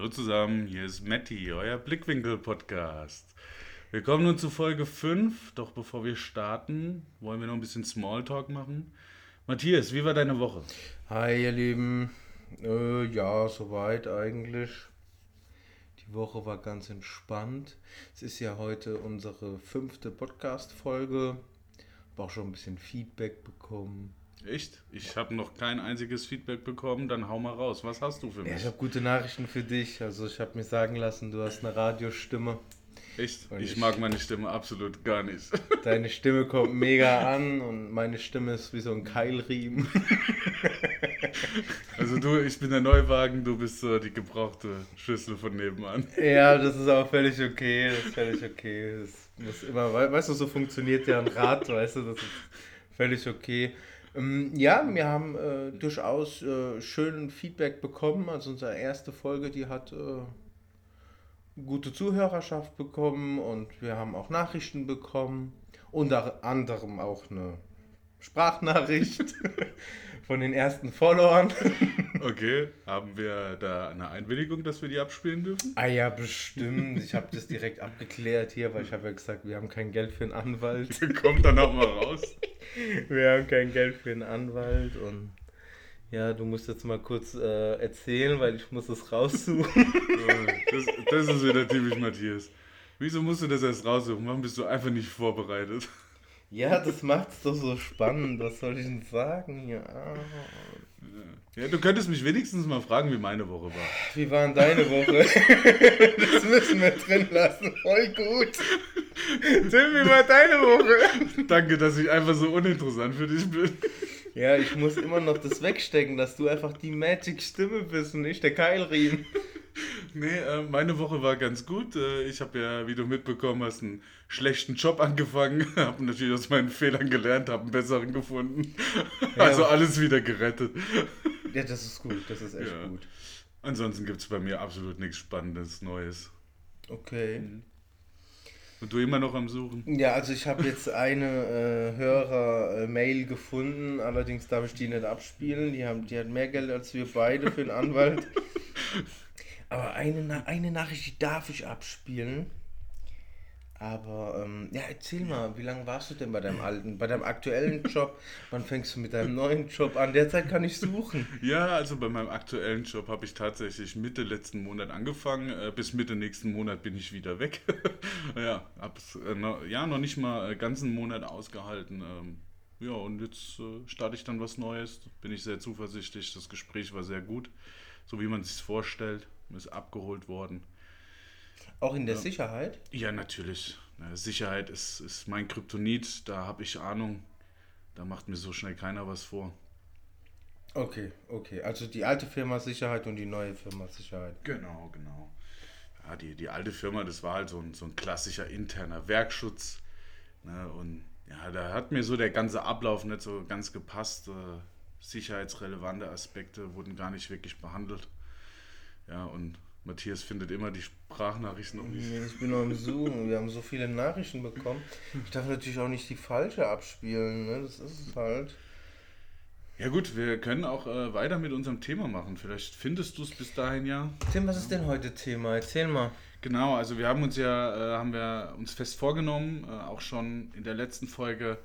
Hallo zusammen, hier ist Matti, euer Blickwinkel-Podcast. Wir kommen nun zu Folge 5, doch bevor wir starten, wollen wir noch ein bisschen Smalltalk machen. Matthias, wie war deine Woche? Hi, ihr Lieben. Äh, ja, soweit eigentlich. Die Woche war ganz entspannt. Es ist ja heute unsere fünfte Podcast-Folge. Habe auch schon ein bisschen Feedback bekommen. Echt? Ich habe noch kein einziges Feedback bekommen, dann hau mal raus. Was hast du für mich? Ja, ich habe gute Nachrichten für dich. Also ich habe mir sagen lassen, du hast eine Radiostimme. Echt? Ich, ich, mag meine Stimme absolut gar nicht. Deine Stimme kommt mega an und meine Stimme ist wie so ein Keilriemen. Also du, ich bin der Neuwagen, du bist so die gebrauchte Schüssel von nebenan. Ja, das ist auch völlig okay. Das ist völlig okay. Das muss immer, weißt du, so funktioniert ja ein Rad, weißt du, das ist völlig okay. Ähm, ja, wir haben äh, durchaus äh, schön Feedback bekommen. Also unsere erste Folge, die hat äh, gute Zuhörerschaft bekommen und wir haben auch Nachrichten bekommen. Unter anderem auch eine Sprachnachricht von den ersten Followern. Okay, haben wir da eine Einwilligung, dass wir die abspielen dürfen? Ah ja, bestimmt. Ich habe das direkt abgeklärt hier, weil ich habe ja gesagt, wir haben kein Geld für einen Anwalt. Kommt dann auch mal raus. Wir haben kein Geld für einen Anwalt und ja, du musst jetzt mal kurz äh, erzählen, weil ich muss es raussuchen. das, das ist wieder typisch Matthias. Wieso musst du das erst raussuchen? Warum bist du einfach nicht vorbereitet? Ja, das macht's doch so spannend. Was soll ich denn sagen? Ja. ja, du könntest mich wenigstens mal fragen, wie meine Woche war. Wie war denn deine Woche? das müssen wir drin lassen. Voll gut. Tim, wie war deine Woche? Danke, dass ich einfach so uninteressant für dich bin. Ja, ich muss immer noch das wegstecken, dass du einfach die Magic-Stimme bist und nicht der Keilriemen. Nee, äh, meine Woche war ganz gut. Äh, ich habe ja, wie du mitbekommen hast, einen schlechten Job angefangen. habe natürlich aus meinen Fehlern gelernt, habe einen besseren gefunden. Ja. Also alles wieder gerettet. Ja, das ist gut. Das ist echt ja. gut. Ansonsten gibt es bei mir absolut nichts Spannendes, Neues. Okay. Mhm. Und du immer noch am Suchen? Ja, also ich habe jetzt eine äh, Hörer-Mail gefunden, allerdings darf ich die nicht abspielen. Die, haben, die hat mehr Geld als wir beide für einen Anwalt. Aber eine, eine Nachricht, die darf ich abspielen. Aber ähm, ja, erzähl mal, wie lange warst du denn bei deinem alten, bei deinem aktuellen Job? Wann fängst du mit deinem neuen Job an? Derzeit kann ich suchen. Ja, also bei meinem aktuellen Job habe ich tatsächlich Mitte letzten Monat angefangen. Äh, bis Mitte nächsten Monat bin ich wieder weg. ja, hab's äh, noch, ja noch nicht mal äh, ganzen Monat ausgehalten. Ähm, ja, und jetzt äh, starte ich dann was Neues. Bin ich sehr zuversichtlich. Das Gespräch war sehr gut, so wie man es sich vorstellt. Ist abgeholt worden. Auch in der ja. Sicherheit? Ja, natürlich. Sicherheit ist, ist mein Kryptonit, da habe ich Ahnung. Da macht mir so schnell keiner was vor. Okay, okay. Also die alte Firma Sicherheit und die neue Firma Sicherheit. Genau, genau. Ja, die, die alte Firma, das war halt so ein, so ein klassischer interner Werkschutz. Ne? Und ja, da hat mir so der ganze Ablauf nicht so ganz gepasst. Sicherheitsrelevante Aspekte wurden gar nicht wirklich behandelt. Ja, und Matthias findet immer die Sprachnachrichten noch nicht. Ich bin noch im Suchen. Wir haben so viele Nachrichten bekommen. Ich darf natürlich auch nicht die falsche abspielen. Ne? Das ist es halt. Ja gut, wir können auch äh, weiter mit unserem Thema machen. Vielleicht findest du es bis dahin ja. Tim, was ist denn heute Thema? Erzähl mal. Genau, also wir haben uns ja, äh, haben wir uns fest vorgenommen, äh, auch schon in der letzten Folge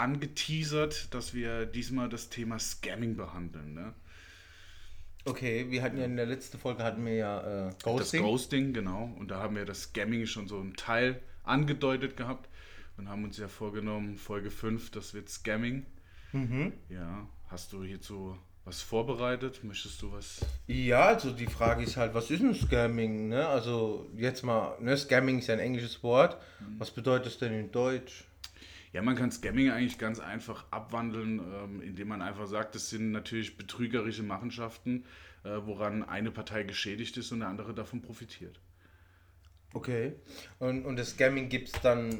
angeteasert, dass wir diesmal das Thema Scamming behandeln. Ne? Okay, wir hatten ja in der letzten Folge hatten wir ja äh, Ghosting. Das Ghosting, genau. Und da haben wir das Scamming schon so einen Teil angedeutet gehabt und haben uns ja vorgenommen, Folge 5, das wird Scamming. Mhm. Ja, hast du hierzu was vorbereitet? Möchtest du was? Ja, also die Frage ist halt, was ist ein Scamming? Ne? Also jetzt mal, ne, Scamming ist ja ein englisches Wort. Mhm. Was bedeutet es denn in Deutsch? Ja, man kann Scamming eigentlich ganz einfach abwandeln, ähm, indem man einfach sagt, das sind natürlich betrügerische Machenschaften, äh, woran eine Partei geschädigt ist und der andere davon profitiert. Okay. Und, und das Scamming gibt es dann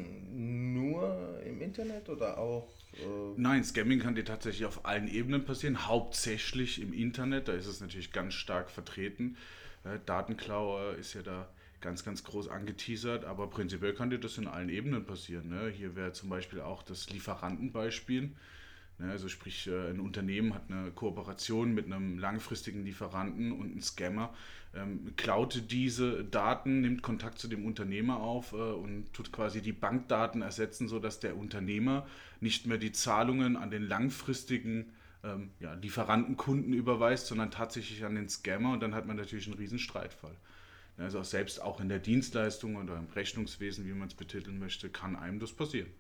nur im Internet oder auch? Äh Nein, Scamming kann dir tatsächlich auf allen Ebenen passieren, hauptsächlich im Internet, da ist es natürlich ganz stark vertreten. Äh, Datenklau ist ja da ganz, ganz groß angeteasert, aber prinzipiell kann dir das in allen Ebenen passieren. Ne? Hier wäre zum Beispiel auch das Lieferantenbeispiel. Ne, also sprich, äh, ein Unternehmen hat eine Kooperation mit einem langfristigen Lieferanten und ein Scammer ähm, klaut diese Daten, nimmt Kontakt zu dem Unternehmer auf äh, und tut quasi die Bankdaten ersetzen, sodass der Unternehmer nicht mehr die Zahlungen an den langfristigen ähm, ja, Lieferantenkunden überweist, sondern tatsächlich an den Scammer und dann hat man natürlich einen riesen Streitfall. Also selbst auch in der Dienstleistung oder im Rechnungswesen, wie man es betiteln möchte, kann einem das passieren.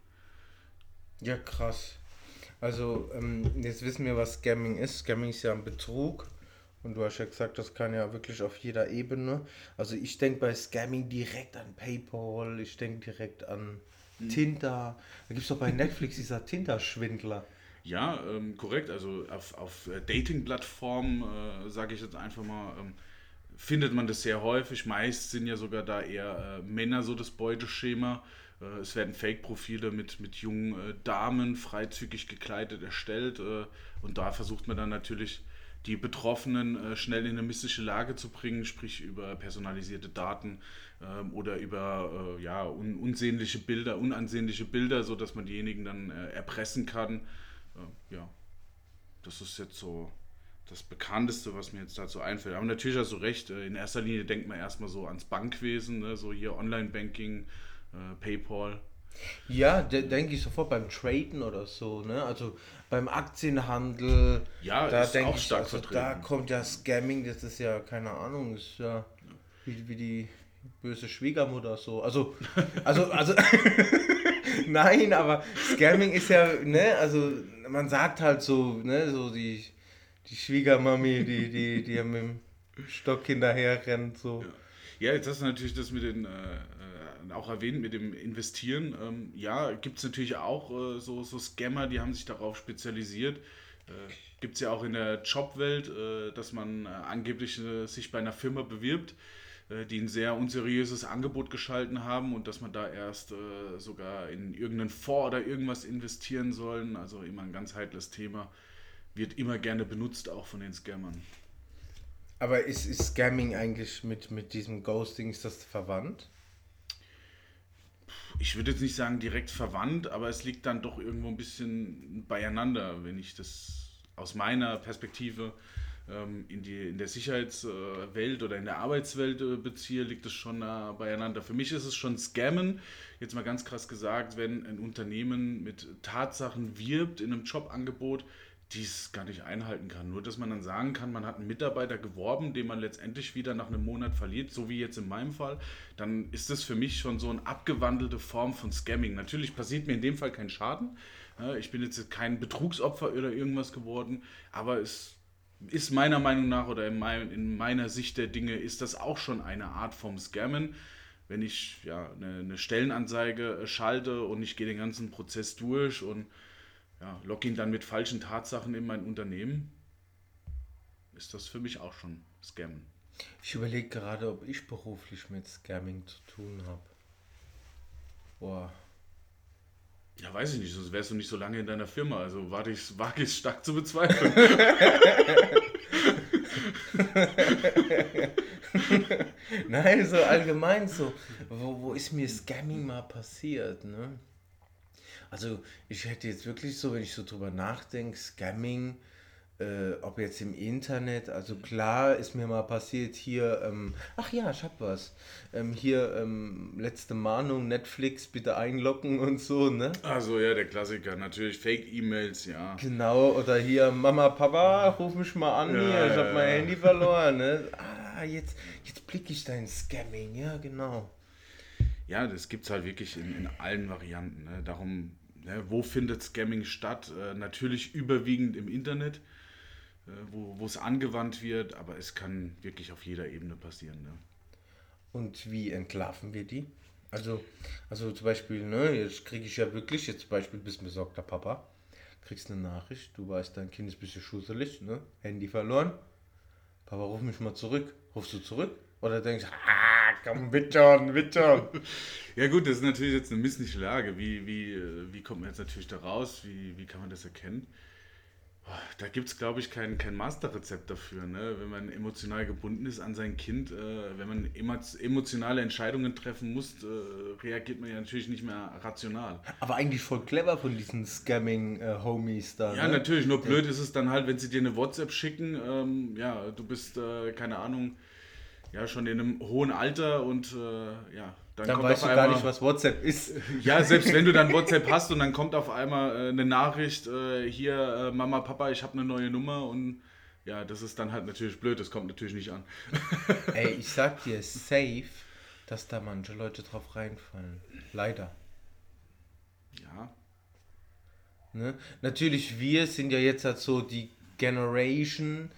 Ja, krass. Also, ähm, jetzt wissen wir, was Scamming ist. Scamming ist ja ein Betrug. Und du hast ja gesagt, das kann ja wirklich auf jeder Ebene. Also ich denke bei Scamming direkt an PayPal, ich denke direkt an mhm. Tinder. Da gibt es doch bei Netflix dieser Tinder-Schwindler. Ja, ähm, korrekt. Also auf, auf Dating-Plattformen, äh, sage ich jetzt einfach mal, ähm, findet man das sehr häufig. Meist sind ja sogar da eher äh, Männer so das Beuteschema. Äh, es werden Fake-Profile mit, mit jungen äh, Damen freizügig gekleidet erstellt äh, und da versucht man dann natürlich die Betroffenen schnell in eine missliche Lage zu bringen, sprich über personalisierte Daten ähm, oder über ja, un unsehnliche Bilder, unansehnliche Bilder, sodass man diejenigen dann erpressen kann. ja, das ist jetzt so das Bekannteste, was mir jetzt dazu einfällt. Aber natürlich hast du recht, in erster Linie denkt man erstmal so ans Bankwesen, ne? so hier Online-Banking, äh, PayPal. Ja, de denke ich sofort beim Traden oder so, ne? Also beim Aktienhandel. Ja, da denke ich, also da kommt ja Scamming, das ist ja, keine Ahnung, ist ja wie, wie die böse Schwiegermutter so. Also, also, also, nein, aber Scamming ist ja, ne, also man sagt halt so, ne, so die, die Schwiegermami, die, die, die mit dem Stock hinterher rennt, so. Ja, ja jetzt hast du natürlich das mit den äh, auch erwähnt mit dem Investieren. Ähm, ja, gibt es natürlich auch äh, so, so Scammer, die haben sich darauf spezialisiert. Äh, gibt es ja auch in der Jobwelt, äh, dass man äh, angeblich äh, sich bei einer Firma bewirbt, äh, die ein sehr unseriöses Angebot geschalten haben und dass man da erst sogar in irgendeinen Fonds oder irgendwas investieren sollen. Also immer ein ganz heikles Thema. Wird immer gerne benutzt, auch von den Scammern. Aber ist, ist Scamming eigentlich mit, mit diesem Ghosting, ist das verwandt? ich würde jetzt nicht sagen direkt verwandt, aber es liegt dann doch irgendwo ein bisschen beieinander, wenn ich das aus meiner Perspektive ähm, in, die, in der Sicherheitswelt oder in der Arbeitswelt äh, beziehe, liegt es schon nah beieinander. Für mich ist es schon Scammen, jetzt mal ganz krass gesagt, wenn ein Unternehmen mit Tatsachen wirbt in einem Jobangebot, dies gar nicht einhalten kann. Nur, dass man dann sagen kann, man hat einen Mitarbeiter geworben, den man letztendlich wieder nach einem Monat verliert, so wie jetzt in meinem Fall, dann ist das für mich schon so eine abgewandelte Form von Scamming. Natürlich passiert mir in dem Fall kein Schaden. Ich bin jetzt kein Betrugsopfer oder irgendwas geworden, aber es ist meiner Meinung nach oder in, mein, in meiner Sicht der Dinge ist das auch schon eine Art vom Scammen. Wenn ich ja, eine, eine Stellenanzeige schalte und ich gehe den ganzen Prozess durch und ja, logge ihn dann mit falschen Tatsachen in mein Unternehmen, ist das für mich auch schon Scammen. Ich überlege gerade, ob ich beruflich mit Scamming zu tun habe. Boah. Ja, weiß ich nicht, sonst wärst du nicht so lange in deiner Firma. Also wage ich, wage ich stark zu bezweifeln. Nein, so allgemein so. Wo, wo ist mir Scamming mal passiert, ne? Also ich hätte jetzt wirklich so, wenn ich so drüber nachdenke, Scamming, äh, ob jetzt im Internet, also klar ist mir mal passiert hier, ähm, ach ja, ich hab was, ähm, hier ähm, letzte Mahnung, Netflix, bitte einloggen und so, ne? Also ja, der Klassiker, natürlich Fake-E-Mails, ja. Genau, oder hier, Mama, Papa, ruf mich mal an ja, hier, ich hab ja, mein ja. Handy verloren, ne? Ah, jetzt, jetzt blicke ich dein Scamming, ja, genau. Ja, das gibt es halt wirklich in, in allen Varianten. Ne? Darum Ne, wo findet Scamming statt? Äh, natürlich überwiegend im Internet, äh, wo es angewandt wird, aber es kann wirklich auf jeder Ebene passieren. Ne? Und wie entlarven wir die? Also, also zum Beispiel, ne, jetzt kriege ich ja wirklich, jetzt zum Beispiel bist besorgter Papa, kriegst eine Nachricht, du weißt, dein Kind ist ein bisschen schusselig, ne? Handy verloren. Papa, ruf mich mal zurück. Rufst du zurück? Oder denkst ah, komm, bitte schon, bitte schon. Ja gut, das ist natürlich jetzt eine missliche Lage. Wie, wie, wie kommt man jetzt natürlich da raus? Wie, wie kann man das erkennen? Da gibt es, glaube ich, kein, kein Masterrezept dafür. Ne? Wenn man emotional gebunden ist an sein Kind, äh, wenn man emotionale Entscheidungen treffen muss, äh, reagiert man ja natürlich nicht mehr rational. Aber eigentlich voll clever von diesen Scamming-Homies da. Ja, ne? natürlich. Nur blöd ist es dann halt, wenn sie dir eine WhatsApp schicken. Ähm, ja, du bist, äh, keine Ahnung, ja, schon in einem hohen Alter und äh, ja, dann, dann weißt du einmal, gar nicht, was WhatsApp ist. Ja, selbst wenn du dann WhatsApp hast und dann kommt auf einmal äh, eine Nachricht, äh, hier, äh, Mama, Papa, ich habe eine neue Nummer und ja, das ist dann halt natürlich blöd, das kommt natürlich nicht an. Ey, ich sag dir safe, dass da manche Leute drauf reinfallen. Leider. Ja. Ne? Natürlich, wir sind ja jetzt halt so die Generation,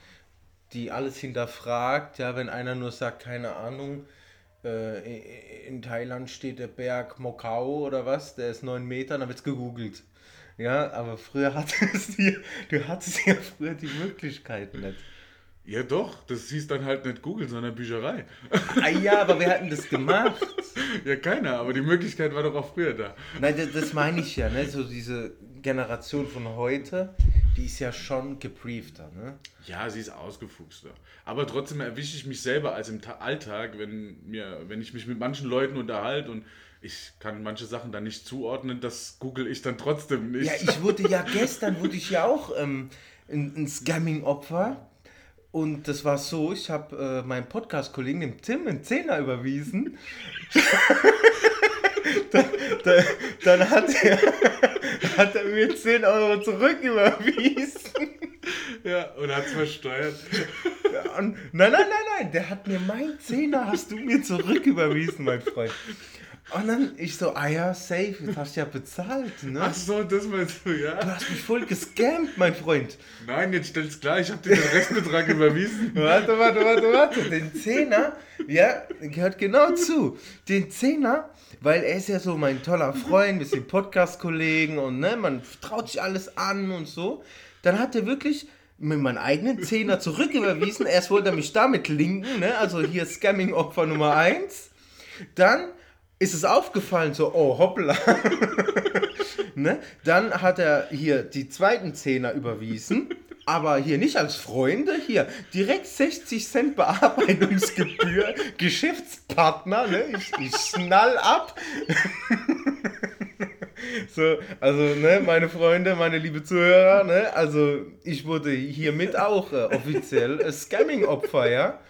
die alles hinterfragt. Ja, wenn einer nur sagt, keine Ahnung, äh, in Thailand steht der Berg Mokau oder was, der ist neun Meter, dann wird es gegoogelt. Ja, aber früher hattest du, du hattest ja früher die Möglichkeit nicht. Ja doch, das hieß dann halt nicht Google, sondern Bücherei. Ah ja, aber wer hat denn das gemacht? ja, keiner, aber die Möglichkeit war doch auch früher da. Nein, das, das meine ich ja, ne? So diese Generation von heute, die ist ja schon gebriefter, ne? Ja, sie ist ausgefuchster. Aber trotzdem erwische ich mich selber als im Alltag, wenn, mir, wenn ich mich mit manchen Leuten unterhalte und ich kann manche Sachen dann nicht zuordnen, das google ich dann trotzdem nicht. Ja, ich wurde ja gestern, wurde ich ja auch ähm, ein, ein Scamming-Opfer. Und das war so, ich habe äh, meinem Podcast-Kollegen, dem Tim, einen Zehner überwiesen. dann, dann, dann, hat, er, hat er mir 10 Euro zurücküberwiesen. Ja, und hat es versteuert. Ja, und, nein, nein, nein, nein, der hat mir mein Zehner, hast du mir zurücküberwiesen, mein Freund. Und dann ich so, ah ja, safe, das hast du ja bezahlt, ne? Ach so, das meinst du, ja? Du hast mich voll gescampt, mein Freund. Nein, jetzt stell's klar, ich hab dir den Restbetrag überwiesen. Warte, warte, warte, warte. Den Zehner, ja, gehört genau zu. Den Zehner, weil er ist ja so mein toller Freund, sind Podcast-Kollegen und ne, man traut sich alles an und so. Dann hat er wirklich mit meinem eigenen Zehner zurücküberwiesen. Erst wollte er mich damit linken, ne? also hier Scamming-Opfer Nummer 1. Dann ist es aufgefallen, so, oh, hoppla. ne? Dann hat er hier die zweiten Zehner überwiesen, aber hier nicht als Freunde, hier direkt 60 Cent Bearbeitungsgebühr, Geschäftspartner, ne? ich, ich schnall ab. so, also, ne, meine Freunde, meine liebe Zuhörer, ne, also ich wurde hiermit auch äh, offiziell äh, Scamming-Opfer, ja.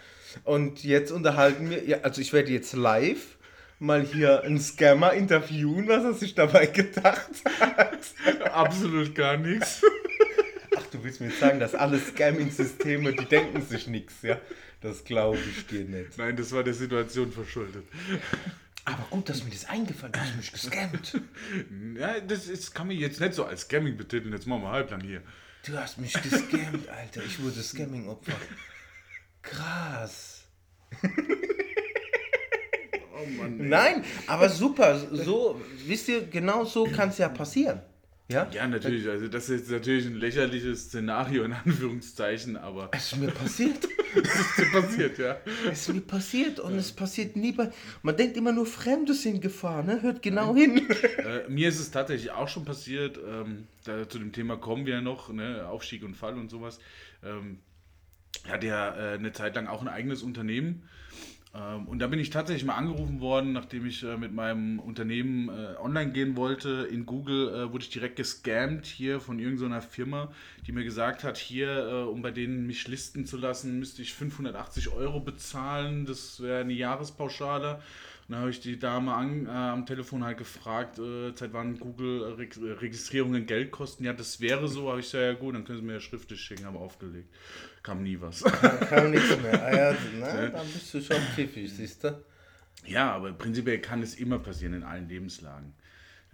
Und jetzt unterhalten wir, ja, also ich werde jetzt live mal hier einen Scammer interviewen, was er sich dabei gedacht hat. Absolut gar nichts. Du willst mir jetzt sagen, dass alle Scamming-Systeme, die denken sich nichts, ja? Das glaube ich dir nicht. Nein, das war der Situation verschuldet. Aber gut, dass mir das eingefallen ist, du hast mich gescammt. Ja, das ist, kann man jetzt nicht so als Scamming betiteln. Jetzt machen wir halblang hier. Du hast mich gescammt, Alter. Ich wurde Scamming-Opfer. Krass. Oh Mann, Nein, aber super. So, wisst ihr, genau so kann es ja passieren. Ja? ja, natürlich. Also das ist natürlich ein lächerliches Szenario in Anführungszeichen, aber. Es ist mir passiert. es ist mir passiert, ja. Es ist mir passiert und ja. es passiert nie bei. Man denkt immer nur, Fremde sind Gefahr, ne? Hört genau hin. Äh, mir ist es tatsächlich auch schon passiert. Ähm, da, zu dem Thema kommen wir ja noch, ne? Aufstieg und Fall und sowas. Ähm, hatte ja äh, eine Zeit lang auch ein eigenes Unternehmen und da bin ich tatsächlich mal angerufen worden, nachdem ich äh, mit meinem Unternehmen äh, online gehen wollte. In Google äh, wurde ich direkt gescammt hier von irgendeiner Firma, die mir gesagt hat, hier, um bei denen mich listen zu lassen, müsste ich 580 Euro bezahlen. Das wäre eine Jahrespauschale. Dann habe ich die Dame an, äh, am Telefon halt gefragt, äh, seit wann Google-Registrierungen Geld kosten. Ja, das wäre so, habe ich gesagt, ja gut, dann können Sie mir ja schriftlich schicken, aber aufgelegt kam nie was. kam nichts mehr. Ah, ja, na, dann bist du schon pfiffig, siehst du? Ja, aber prinzipiell kann es immer passieren in allen Lebenslagen.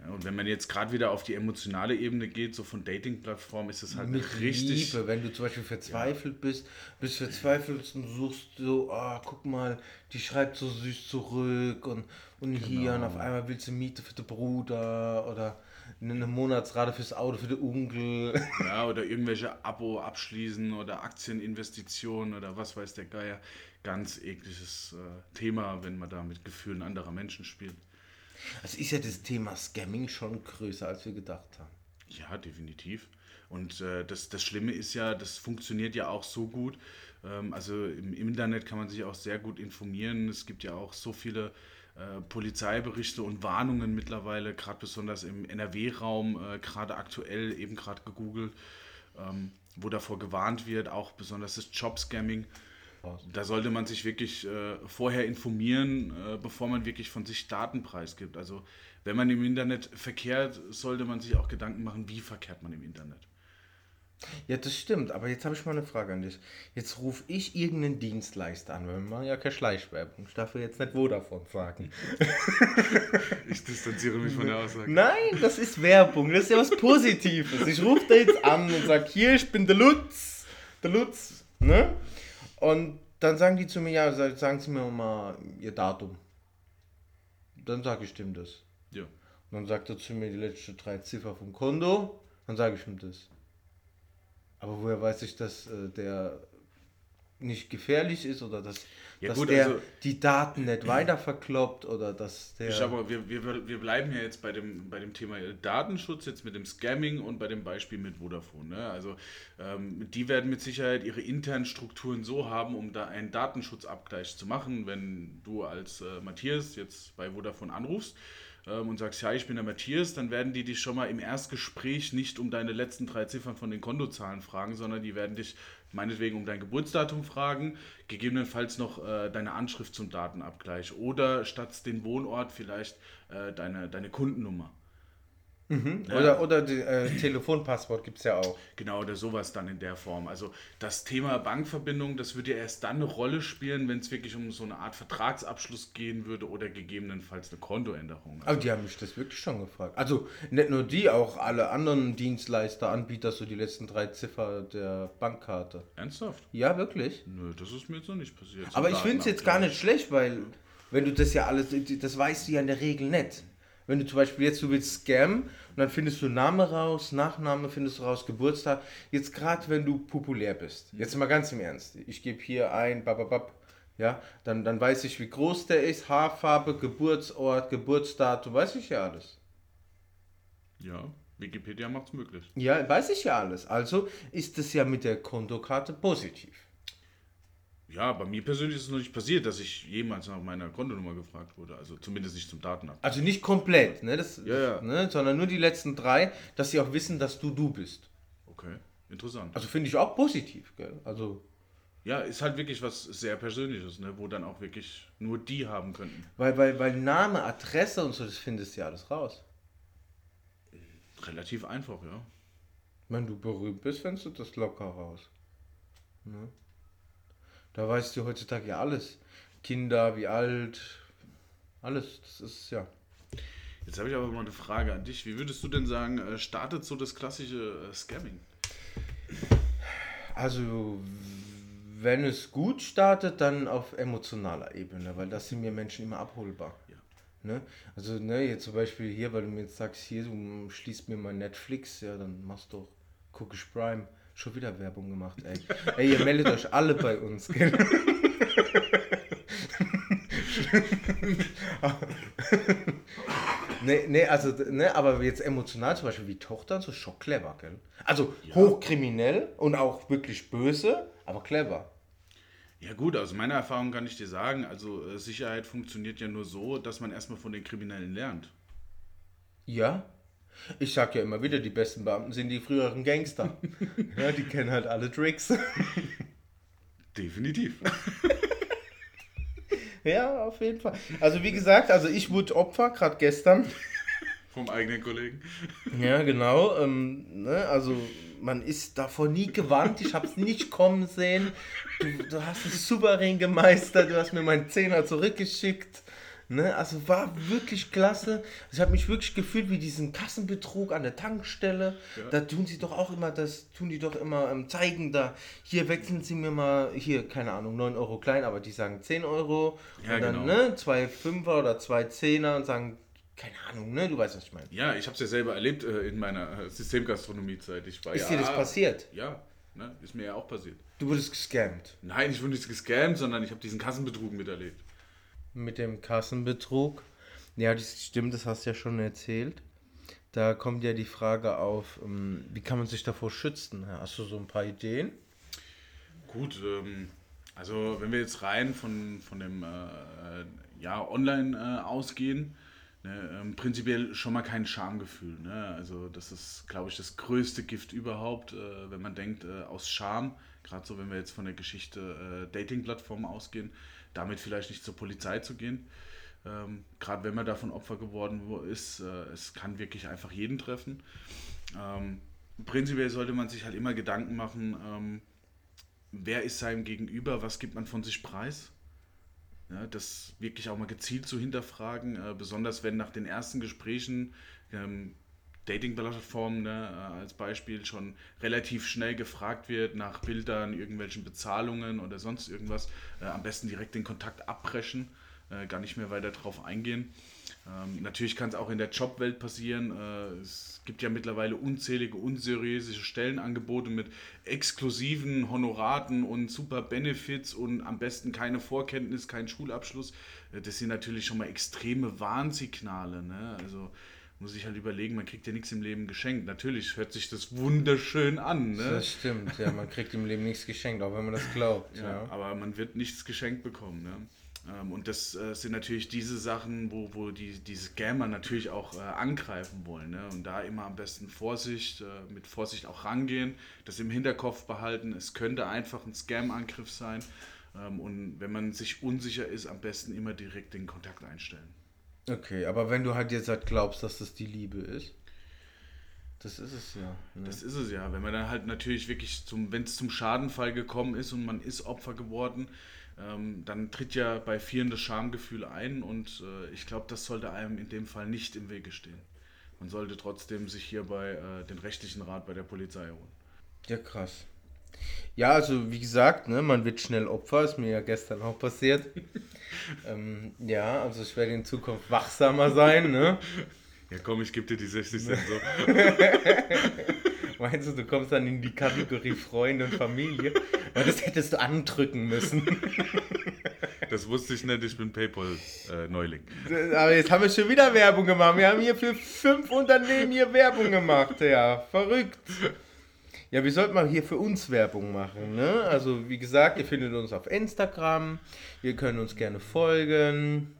Ja, und wenn man jetzt gerade wieder auf die emotionale Ebene geht, so von Dating-Plattformen, ist es halt Mit richtig. Liebe, wenn du zum Beispiel verzweifelt ja. bist, bist verzweifelt und suchst so, ah, guck mal, die schreibt so süß zurück und, und genau. hier und auf einmal willst du Miete für den Bruder oder eine Monatsrate fürs Auto für den Onkel. Ja, oder irgendwelche Abo abschließen oder Aktieninvestitionen oder was weiß der Geier. Ganz ekliges äh, Thema, wenn man da mit Gefühlen anderer Menschen spielt. Also ist ja das Thema Scamming schon größer, als wir gedacht haben. Ja, definitiv. Und äh, das, das Schlimme ist ja, das funktioniert ja auch so gut. Ähm, also im, Internet kann man sich auch sehr gut informieren. Es gibt ja auch so viele äh, Polizeiberichte und Warnungen mittlerweile, gerade besonders im NRW-Raum, äh, gerade aktuell eben gerade gegoogelt, ähm, wo davor gewarnt wird, auch besonders das Jobscamming. Da sollte man sich wirklich äh, vorher informieren, äh, bevor man wirklich von sich Daten preisgibt. Also wenn man im Internet verkehrt, sollte man sich auch Gedanken machen, wie verkehrt man im Internet. Ja, das stimmt, aber jetzt habe ich mal eine Frage an dich. Jetzt rufe ich irgendeinen Dienstleister an, weil wir machen ja keine Schleichwerbung. Ich darf jetzt nicht wo davon sagen. ich distanziere mich von der Aussage. Nein, das ist Werbung, das ist ja was Positives. Ich rufe da jetzt an und sage, hier, ich bin der Lutz. Der Lutz, ne? Und dann sagen die zu mir, ja, sagen Sie mir mal Ihr Datum. Dann sage ich dem das. Ja. Und dann sagt er zu mir die letzten drei Ziffern vom Konto, dann sage ich ihm das. Aber woher weiß ich, dass äh, der nicht gefährlich ist oder dass, ja, dass gut, der also, die Daten nicht weiter verkloppt oder dass der. Ich aber wir, wir, wir bleiben ja jetzt bei dem, bei dem Thema Datenschutz, jetzt mit dem Scamming und bei dem Beispiel mit Vodafone. Ne? Also ähm, die werden mit Sicherheit ihre internen Strukturen so haben, um da einen Datenschutzabgleich zu machen, wenn du als äh, Matthias jetzt bei Vodafone anrufst ähm, und sagst, ja, ich bin der Matthias, dann werden die dich schon mal im Erstgespräch nicht um deine letzten drei Ziffern von den Kontozahlen fragen, sondern die werden dich meinetwegen um dein Geburtsdatum fragen, gegebenenfalls noch äh, deine Anschrift zum Datenabgleich oder statt den Wohnort vielleicht äh, deine, deine Kundennummer. Mhm. Ja. Oder, oder die, äh, Telefonpasswort gibt es ja auch. Genau, oder sowas dann in der Form. Also das Thema Bankverbindung, das würde ja erst dann eine Rolle spielen, wenn es wirklich um so eine Art Vertragsabschluss gehen würde oder gegebenenfalls eine Kontoänderung. Also, Aber die haben mich das wirklich schon gefragt. Also nicht nur die, auch alle anderen Dienstleister, Anbieter, so die letzten drei Ziffer der Bankkarte. Ernsthaft? Ja, wirklich. Nö, das ist mir jetzt noch nicht passiert. Aber ich finde es jetzt gar nicht schlecht, weil wenn du das ja alles, das weißt du ja in der Regel nicht. Wenn du zum Beispiel jetzt, du willst scammen und dann findest du Name raus, Nachname findest du raus, Geburtstag. Jetzt gerade, wenn du populär bist. Jetzt mal ganz im Ernst. Ich gebe hier ein, bababab, ja, dann, dann weiß ich, wie groß der ist, Haarfarbe, Geburtsort, Geburtsdatum, weiß ich ja alles. Ja, Wikipedia macht es möglich. Ja, weiß ich ja alles. Also ist es ja mit der Kontokarte positiv. Ja, bei mir persönlich ist es noch nicht passiert, dass ich jemals nach meiner Kontonummer gefragt wurde. Also zumindest nicht zum Datenabgleich. Also nicht komplett, ne? Das, ja, ja. Ne? sondern nur die letzten drei, dass sie auch wissen, dass du du bist. Okay, interessant. Also finde ich auch positiv, gell? Also. Ja, ist halt wirklich was sehr Persönliches, ne? wo dann auch wirklich nur die haben könnten. Weil, weil, weil Name, Adresse und so, das findest du ja alles raus. Relativ einfach, ja. Wenn du berühmt bist, findest du das locker raus. Ne? Da weißt du heutzutage ja alles. Kinder, wie alt, alles. Das ist ja. Jetzt habe ich aber mal eine Frage an dich. Wie würdest du denn sagen, äh, startet so das klassische äh, Scamming? Also, wenn es gut startet, dann auf emotionaler Ebene, weil das sind mir Menschen immer abholbar. Ja. Ne? Also, ne, jetzt zum Beispiel hier, weil du mir jetzt sagst, hier, du schließt mir mal Netflix, ja, dann machst du guck ich Prime. Schon wieder Werbung gemacht, ey. ey, ihr meldet euch alle bei uns, gell? nee, nee, also, ne, aber jetzt emotional zum Beispiel wie Tochter, so schon clever, gell? Also ja. hochkriminell und auch wirklich böse, aber clever. Ja gut, aus meiner Erfahrung kann ich dir sagen, also äh, Sicherheit funktioniert ja nur so, dass man erstmal von den Kriminellen lernt. Ja, ich sag ja immer wieder, die besten Beamten sind die früheren Gangster. ja, die kennen halt alle Tricks. Definitiv. ja, auf jeden Fall. Also wie gesagt, also ich wurde Opfer, gerade gestern. Vom eigenen Kollegen. Ja, genau. Ähm, ne, also man ist davor nie gewarnt. Ich habe es nicht kommen sehen. Du, du hast es souverän gemeistert. Du hast mir meinen Zehner zurückgeschickt. Ne? Also war wirklich klasse. Also ich habe mich wirklich gefühlt wie diesen Kassenbetrug an der Tankstelle. Ja. Da tun sie doch auch immer, das tun die doch immer ähm, zeigen, da hier wechseln sie mir mal, hier, keine Ahnung, 9 Euro klein, aber die sagen 10 Euro. Ja, und dann, genau. ne, zwei Fünfer oder zwei Zehner und sagen, keine Ahnung, ne? Du weißt, was ich meine. Ja, ich habe es ja selber erlebt äh, in meiner äh, Systemgastronomiezeit. Ich war, ist ja, dir das passiert? Ja, ne? ist mir ja auch passiert. Du wurdest gescammt? Nein, ich wurde nicht gescammt, sondern ich habe diesen Kassenbetrug miterlebt mit dem Kassenbetrug. Ja, das stimmt, das hast du ja schon erzählt. Da kommt ja die Frage auf, ähm, wie kann man sich davor schützen? Hast du so ein paar Ideen? Gut, ähm, also wenn wir jetzt rein von, von dem äh, ja, Online äh, ausgehen, ne, ähm, prinzipiell schon mal kein Schamgefühl. Ne? Also das ist, glaube ich, das größte Gift überhaupt, äh, wenn man denkt, aus Scham, gerade so wenn wir jetzt von der Geschichte Dating-Plattformen ausgehen, damit vielleicht nicht zur Polizei zu gehen. Ähm, Gerade wenn man davon Opfer geworden ist, äh, es kann wirklich einfach jeden treffen. Ähm, prinzipiell sollte man sich halt immer Gedanken machen, ähm, wer ist seinem Gegenüber, was gibt man von sich preis. Ja, das wirklich auch mal gezielt zu hinterfragen, äh, besonders wenn nach den ersten Gesprächen ähm, Dating-Plattformen ne, äh, als Beispiel schon relativ schnell gefragt wird nach Bildern, irgendwelchen Bezahlungen oder sonst irgendwas, äh, am besten direkt den Kontakt abbrechen äh, gar nicht mehr weiter drauf eingehen. Ähm, natürlich kann es auch in der Jobwelt passieren. Äh, es gibt ja mittlerweile unzählige unseriöse Stellenangebote mit exklusiven Honoraten und super Benefits und am besten keine Vorkenntnis, kein Schulabschluss. Äh, das sind natürlich schon mal extreme Warnsignale. Ne? Also muss ich halt überlegen, man kriegt ja nichts im Leben geschenkt. Natürlich hört sich das wunderschön an. Ne? Das stimmt, ja, man kriegt im Leben nichts geschenkt, auch wenn man das glaubt. Ja, ja. Aber man wird nichts geschenkt bekommen. Ne? Ähm, und das äh, sind natürlich diese Sachen, wo, wo die, die Scammer natürlich auch äh, angreifen wollen. Ne? Und da immer am besten Vorsicht, äh, mit Vorsicht auch rangehen, das im Hinterkopf behalten. Es könnte einfach ein Scam-Angriff sein. Ähm, und wenn man sich unsicher ist, am besten immer direkt den Kontakt einstellen. Okay, aber wenn du halt jetzt halt glaubst, dass das die Liebe ist. Das ist es ja. Ne? Das ist es ja. Wenn man dann halt natürlich wirklich zum, wenn es zum Schadenfall gekommen ist und man ist Opfer geworden, ähm, dann tritt ja bei vielen das Schamgefühl ein und äh, ich glaube, das sollte einem in dem Fall nicht im Wege stehen. Man sollte trotzdem sich hierbei äh, den rechtlichen Rat bei der Polizei holen. Ja, krass. Ja, also wie gesagt, ne, man wird schnell Opfer, ist mir ja gestern auch passiert. ähm, ja, also ich werde in Zukunft wachsamer sein, ne? Ja komm, ich gebe dir die 60 Cent so. Meinst du, du kommst dann in die Kategorie Freunde und Familie? Aber das hättest du andrücken müssen. Das wusste ich nicht, ich bin PayPal-Neuling. Äh, Aber jetzt haben wir schon wieder Werbung gemacht. Wir haben hier für fünf Unternehmen hier Werbung gemacht. Ja, verrückt. Ja, wir sollten mal hier für uns Werbung machen. Ne? Also, wie gesagt, ihr findet uns auf Instagram. Ihr könnt uns gerne folgen.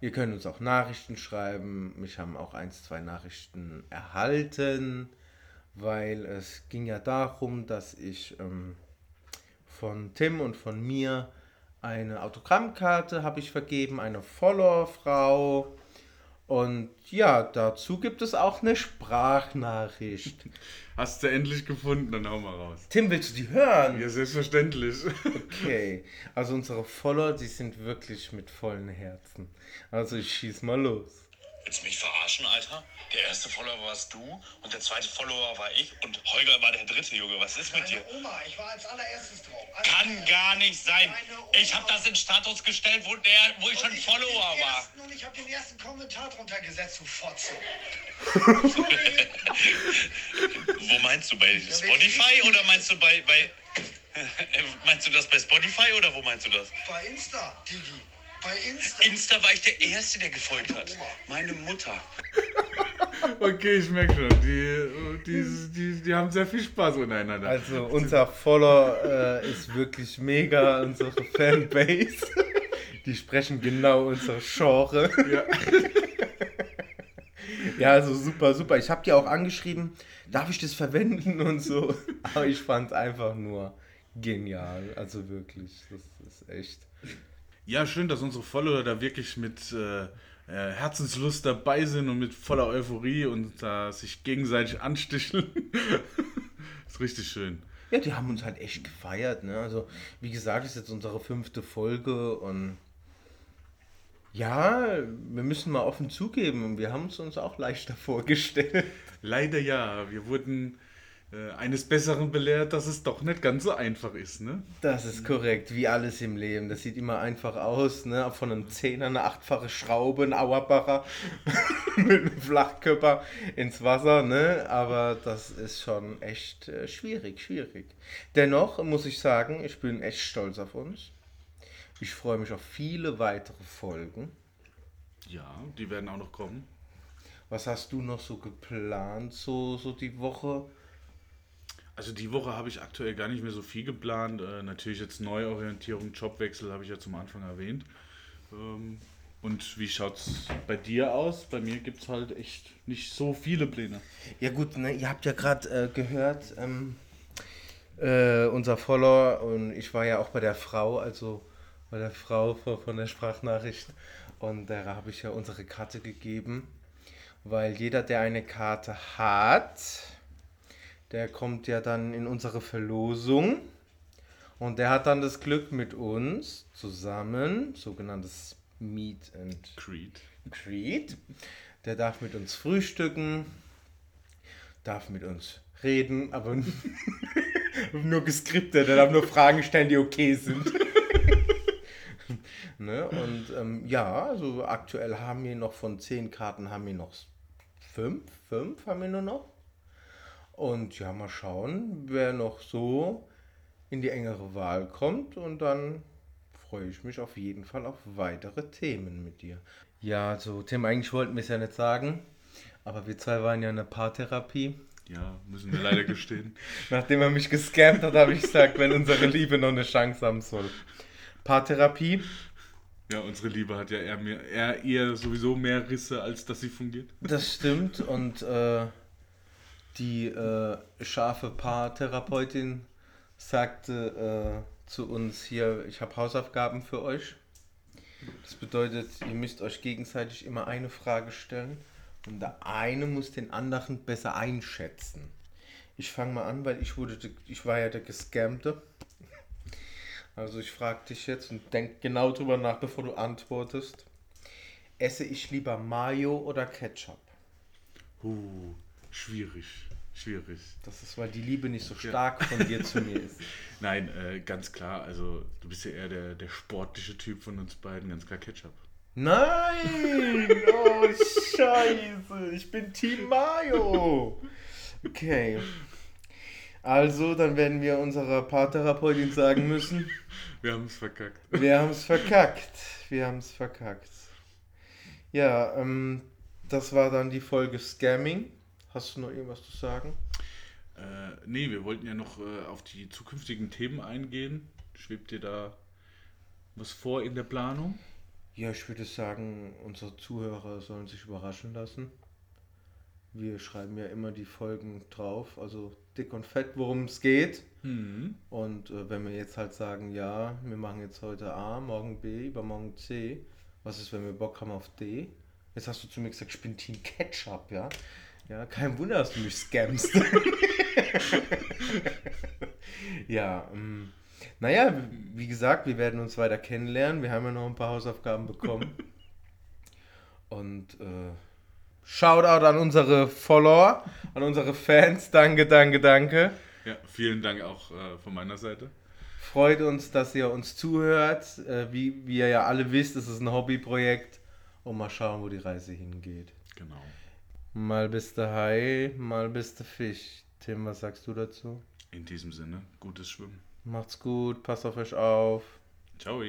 Ihr könnt uns auch Nachrichten schreiben. Mich haben auch ein, zwei Nachrichten erhalten weil es ging ja darum, dass ich ähm, von Tim und von mir eine Autogrammkarte habe ich vergeben, eine Followerfrau. Und ja, dazu gibt es auch eine Sprachnachricht. Hast du endlich gefunden, dann hau mal raus. Tim, willst du die hören? Ja, selbstverständlich. Okay, also unsere Follower, die sind wirklich mit vollen Herzen. Also ich schieß mal los. Willst du mich verarschen, Alter? Der erste Follower warst du und der zweite Follower war ich und Holger war der dritte, Junge. Was ist mit dir? Oma, ich war als allererstes drauf. Also Kann gar nicht sein. Ich habe das in Status gestellt, wo, der, wo ich schon ich Follower war. Ersten, und ich habe den ersten Kommentar drunter gesetzt, du Fotze. wo meinst du? Bei Spotify oder meinst du bei, bei meinst du das bei Spotify oder wo meinst du das? Bei Insta, Digi. Bei Insta. Insta war ich der Erste, der gefolgt hat. Meine Mutter. Okay, ich merke schon, die, die, die, die haben sehr viel Spaß untereinander. Also unser Follower äh, ist wirklich mega, unsere Fanbase. Die sprechen genau unsere Genre. Ja. ja, also super, super. Ich habe die auch angeschrieben, darf ich das verwenden und so. Aber ich fand es einfach nur genial. Also wirklich, das ist echt. Ja, schön, dass unsere Follower da wirklich mit äh, äh, Herzenslust dabei sind und mit voller Euphorie und da sich gegenseitig ansticheln. ist richtig schön. Ja, die haben uns halt echt gefeiert. Ne? Also, wie gesagt, ist jetzt unsere fünfte Folge und ja, wir müssen mal offen zugeben, wir haben es uns auch leichter vorgestellt. Leider ja, wir wurden äh, eines Besseren belehrt, dass es doch nicht ganz so einfach ist, ne? Das ist korrekt, wie alles im Leben. Das sieht immer einfach aus, ne? Von einem Zehner eine achtfache Schraube, ein Auerbacher mit einem Flachkörper ins Wasser, ne? Aber das ist schon echt äh, schwierig, schwierig. Dennoch muss ich sagen, ich bin echt stolz auf uns. Ich freue mich auf viele weitere Folgen. Ja, die werden auch noch kommen. Was hast du noch so geplant, so, so die Woche? Also die Woche habe ich aktuell gar nicht mehr so viel geplant. Äh, natürlich jetzt Neuorientierung, Jobwechsel habe ich ja zum Anfang erwähnt. Ähm, und wie schaut es bei dir aus? Bei mir gibt es halt echt nicht so viele Pläne. Ja gut, ne, ihr habt ja gerade äh, gehört, ähm, äh, unser Follower und ich war ja auch bei der Frau, also bei der Frau von der Sprachnachricht und da habe ich ja unsere Karte gegeben, weil jeder, der eine Karte hat, der kommt ja dann in unsere Verlosung und der hat dann das Glück mit uns zusammen, sogenanntes Meet and Creed. Creed. Der darf mit uns frühstücken, darf mit uns reden, aber nur geskriptet. Der darf nur Fragen stellen, die okay sind. ne? Und ähm, ja, also aktuell haben wir noch von zehn Karten haben wir noch fünf. Fünf haben wir nur noch. Und ja, mal schauen, wer noch so in die engere Wahl kommt. Und dann freue ich mich auf jeden Fall auf weitere Themen mit dir. Ja, so Tim, eigentlich wollten wir es ja nicht sagen, aber wir zwei waren ja in der Paartherapie. Ja, müssen wir leider gestehen. Nachdem er mich gescampt hat, habe ich gesagt, wenn unsere Liebe noch eine Chance haben soll. Paartherapie. Ja, unsere Liebe hat ja eher, mehr, eher, eher sowieso mehr Risse, als dass sie fungiert. Das stimmt und äh, die äh, scharfe Paartherapeutin sagte äh, zu uns hier, ich habe Hausaufgaben für euch. Das bedeutet, ihr müsst euch gegenseitig immer eine Frage stellen und der eine muss den anderen besser einschätzen. Ich fange mal an, weil ich wurde, ich war ja der Gescammte. Also ich frage dich jetzt und denk genau drüber nach, bevor du antwortest. Esse ich lieber Mayo oder Ketchup? Uh, schwierig. Schwierig. Das ist, weil die Liebe nicht so stark von dir zu mir ist. Nein, äh, ganz klar. Also, du bist ja eher der, der sportliche Typ von uns beiden. Ganz klar Ketchup. Nein! Oh, Scheiße! Ich bin Team Mayo! Okay. Also, dann werden wir unserer Paartherapeutin sagen müssen: Wir haben es verkackt. Wir haben es verkackt. Wir haben es verkackt. Ja, ähm, das war dann die Folge Scamming. Hast du noch irgendwas zu sagen? Äh, nee, wir wollten ja noch äh, auf die zukünftigen Themen eingehen. Schwebt dir da was vor in der Planung? Ja, ich würde sagen, unsere Zuhörer sollen sich überraschen lassen. Wir schreiben ja immer die Folgen drauf, also dick und fett, worum es geht. Mhm. Und äh, wenn wir jetzt halt sagen, ja, wir machen jetzt heute A, morgen B, übermorgen C, was ist, wenn wir Bock haben auf D? Jetzt hast du zu mir gesagt, ich bin Team Ketchup, ja? Ja, kein Wunder, dass du mich scammst. ja, ähm, naja, wie gesagt, wir werden uns weiter kennenlernen. Wir haben ja noch ein paar Hausaufgaben bekommen. Und äh, Shoutout an unsere Follower, an unsere Fans. Danke, danke, danke. Ja, vielen Dank auch äh, von meiner Seite. Freut uns, dass ihr uns zuhört. Äh, wie, wie ihr ja alle wisst, ist es ein Hobbyprojekt. Und mal schauen, wo die Reise hingeht. Genau. Mal bist du Hai, mal bist du Fisch. Tim, was sagst du dazu? In diesem Sinne, gutes Schwimmen. Macht's gut, passt auf euch auf. Ciao.